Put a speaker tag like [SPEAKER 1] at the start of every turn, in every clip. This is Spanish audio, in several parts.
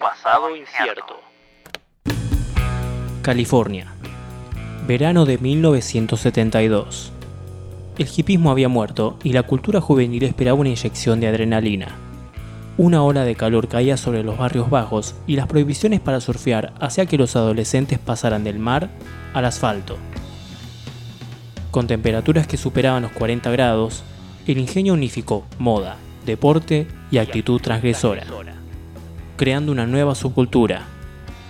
[SPEAKER 1] pasado incierto.
[SPEAKER 2] California. Verano de 1972. El hipismo había muerto y la cultura juvenil esperaba una inyección de adrenalina. Una ola de calor caía sobre los barrios bajos y las prohibiciones para surfear hacía que los adolescentes pasaran del mar al asfalto. Con temperaturas que superaban los 40 grados, el ingenio unificó moda, deporte y actitud transgresora, creando una nueva subcultura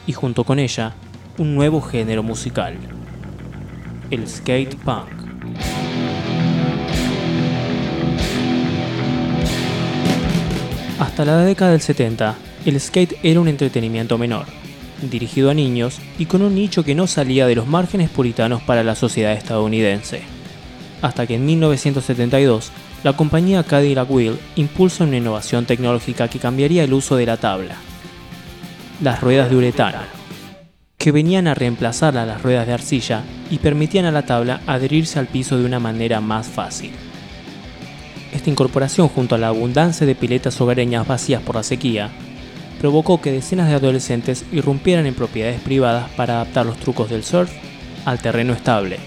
[SPEAKER 2] y junto con ella un nuevo género musical, el skate punk. Hasta la década del 70, el skate era un entretenimiento menor, dirigido a niños y con un nicho que no salía de los márgenes puritanos para la sociedad estadounidense. Hasta que en 1972, la compañía Cadillac Wheel impulsa una innovación tecnológica que cambiaría el uso de la tabla. Las ruedas de uretano, que venían a reemplazar a las ruedas de arcilla y permitían a la tabla adherirse al piso de una manera más fácil. Esta incorporación junto a la abundancia de piletas hogareñas vacías por la sequía provocó que decenas de adolescentes irrumpieran en propiedades privadas para adaptar los trucos del surf al terreno estable.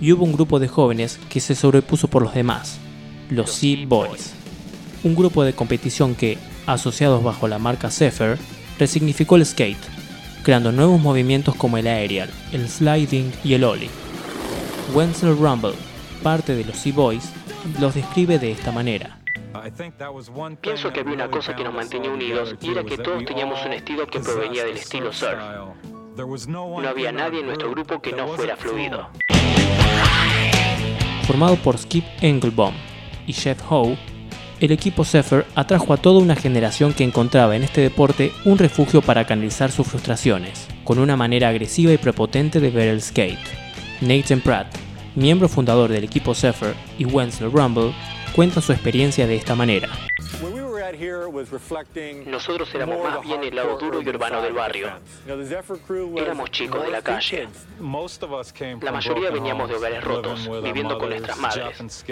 [SPEAKER 2] Y hubo un grupo de jóvenes que se sobrepuso por los demás, los Sea Boys, un grupo de competición que, asociados bajo la marca Zephyr, resignificó el skate creando nuevos movimientos como el aerial, el sliding y el ollie. Wenzel Rumble, parte de los Sea Boys, los describe de esta manera.
[SPEAKER 1] Pienso que había una cosa que nos mantenía unidos y era que todos teníamos un estilo que provenía del estilo surf. No había nadie en nuestro grupo que no fuera fluido.
[SPEAKER 2] Formado por Skip Engelbaum y Jeff Howe, el equipo Zephyr atrajo a toda una generación que encontraba en este deporte un refugio para canalizar sus frustraciones, con una manera agresiva y prepotente de ver el skate. Nathan Pratt, miembro fundador del equipo Zephyr, y Wenzel Rumble, cuentan su experiencia de esta manera.
[SPEAKER 1] Nosotros éramos más bien el lado duro y urbano del barrio. Éramos chicos de la calle. La mayoría veníamos de hogares rotos, viviendo con nuestras madres.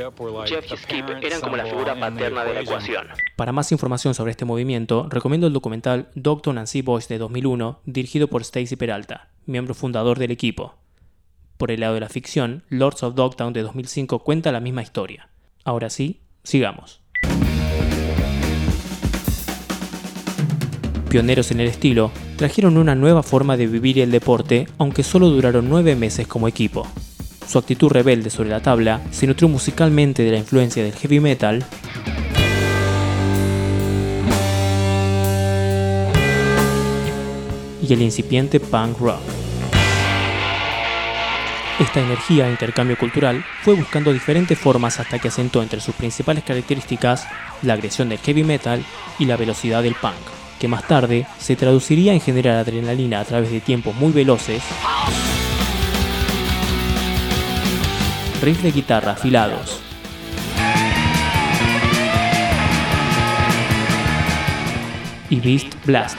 [SPEAKER 1] Jeff y Skip eran como la figura paterna de la ecuación.
[SPEAKER 2] Para más información sobre este movimiento, recomiendo el documental Doctor and Sea Boys de 2001, dirigido por Stacy Peralta, miembro fundador del equipo. Por el lado de la ficción, Lords of Dogtown de 2005 cuenta la misma historia. Ahora sí, sigamos. Pioneros en el estilo, trajeron una nueva forma de vivir el deporte, aunque solo duraron nueve meses como equipo. Su actitud rebelde sobre la tabla se nutrió musicalmente de la influencia del heavy metal y el incipiente punk rock. Esta energía e intercambio cultural fue buscando diferentes formas hasta que asentó entre sus principales características la agresión del heavy metal y la velocidad del punk, que más tarde se traduciría en generar adrenalina a través de tiempos muy veloces, riffs de guitarra afilados, y Beast Blast.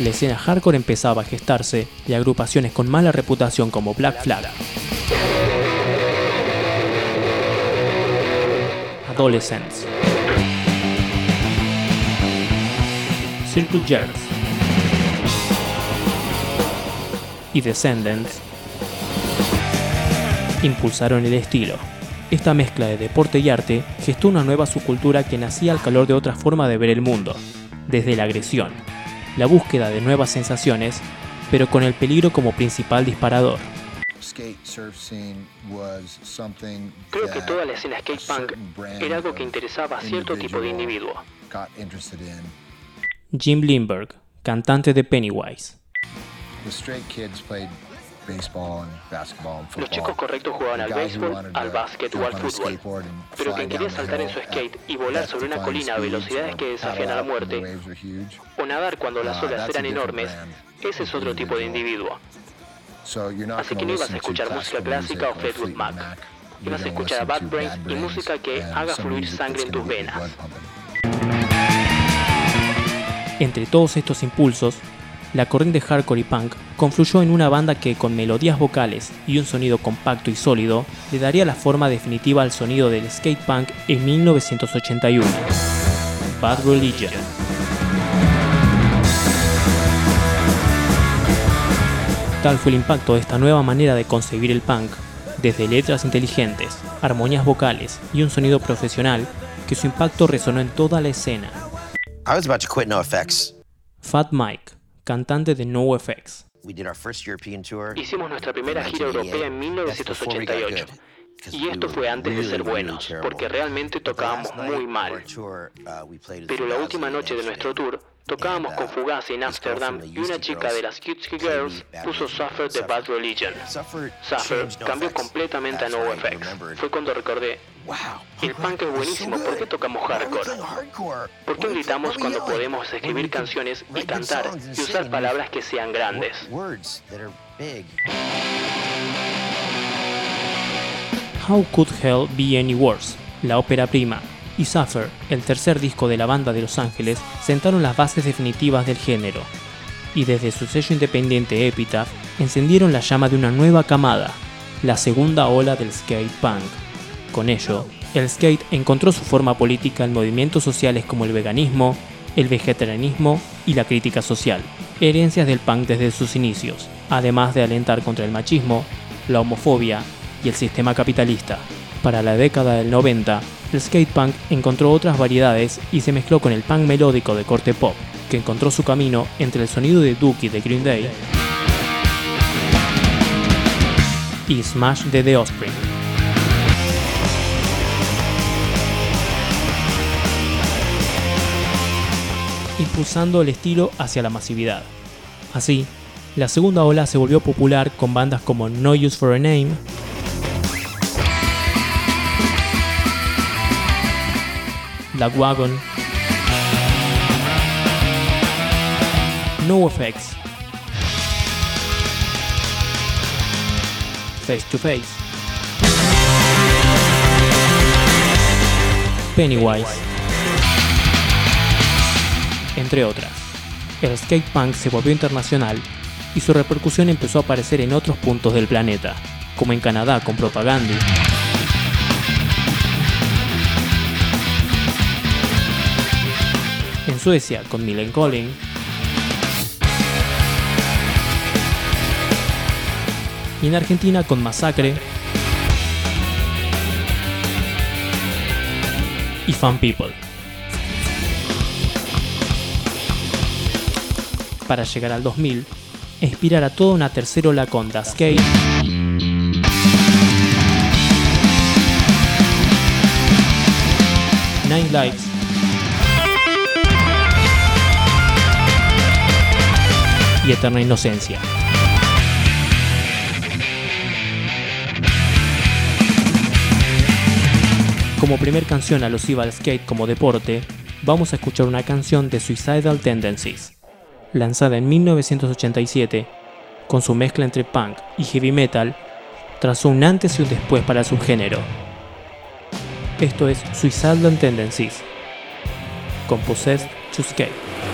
[SPEAKER 2] La escena hardcore empezaba a gestarse y agrupaciones con mala reputación como Black Flag, Adolescents, Circle Jerks y Descendants impulsaron el estilo. Esta mezcla de deporte y arte gestó una nueva subcultura que nacía al calor de otra forma de ver el mundo, desde la agresión, la búsqueda de nuevas sensaciones, pero con el peligro como principal disparador.
[SPEAKER 1] Creo que toda la escena skate punk era algo que interesaba a cierto tipo de individuo.
[SPEAKER 2] Jim Lindberg, cantante de Pennywise.
[SPEAKER 1] Los chicos correctos jugaban al béisbol, al básquet o al fútbol, pero quien quería saltar en su skate y volar sobre una colina. a velocidades que desafían a la muerte, o nadar cuando las olas eran enormes, ese es otro tipo de individuo. Así que no ibas a escuchar música clásica o Fleetwood Mac. Ibas a escuchar a Bad Brains y música que haga fluir sangre en tus venas.
[SPEAKER 2] Entre todos estos impulsos, la corriente hardcore y punk confluyó en una banda que con melodías vocales y un sonido compacto y sólido le daría la forma definitiva al sonido del skate punk en 1981. Bad Religion. Tal fue el impacto de esta nueva manera de concebir el punk, desde letras inteligentes, armonías vocales y un sonido profesional, que su impacto resonó en toda la escena. Fat Mike, cantante de NoFX.
[SPEAKER 1] Hicimos nuestra primera gira europea en 1988. Y esto fue antes de ser buenos, porque realmente tocábamos muy mal. Pero la última noche de nuestro tour Tocábamos con Fugazi en Amsterdam y una chica de las Cutesy Girls puso Suffer de Bad Religion. Suffer cambió completamente a NoFX. Fue cuando recordé, el punk es buenísimo, ¿por qué tocamos hardcore? ¿Por qué gritamos cuando podemos escribir canciones y cantar y usar palabras que sean grandes?
[SPEAKER 2] How Could Hell Be Any Worse? La ópera prima y Suffer, el tercer disco de la banda de Los Ángeles, sentaron las bases definitivas del género, y desde su sello independiente Epitaph encendieron la llama de una nueva camada, la segunda ola del skate punk. Con ello, el skate encontró su forma política en movimientos sociales como el veganismo, el vegetarianismo y la crítica social, herencias del punk desde sus inicios, además de alentar contra el machismo, la homofobia y el sistema capitalista. Para la década del 90, el skate punk encontró otras variedades y se mezcló con el punk melódico de corte pop, que encontró su camino entre el sonido de Dookie de Green Day y Smash de The Offspring. impulsando el estilo hacia la masividad. Así, la segunda ola se volvió popular con bandas como No Use for a Name, La Wagon, No Effects, Face to Face, Pennywise, entre otras. El skate punk se volvió internacional y su repercusión empezó a aparecer en otros puntos del planeta, como en Canadá con Propaganda Suecia con Millencolin, y en Argentina con Masacre. Y Fun People. Para llegar al 2000, inspirar a toda una tercera ola con Das Skate, Nine Lives y Eterna Inocencia. Como primer canción alusiva al skate como deporte, vamos a escuchar una canción de Suicidal Tendencies, lanzada en 1987, con su mezcla entre punk y heavy metal, trazó un antes y un después para su género. Esto es Suicidal Tendencies, con Possessed to Skate.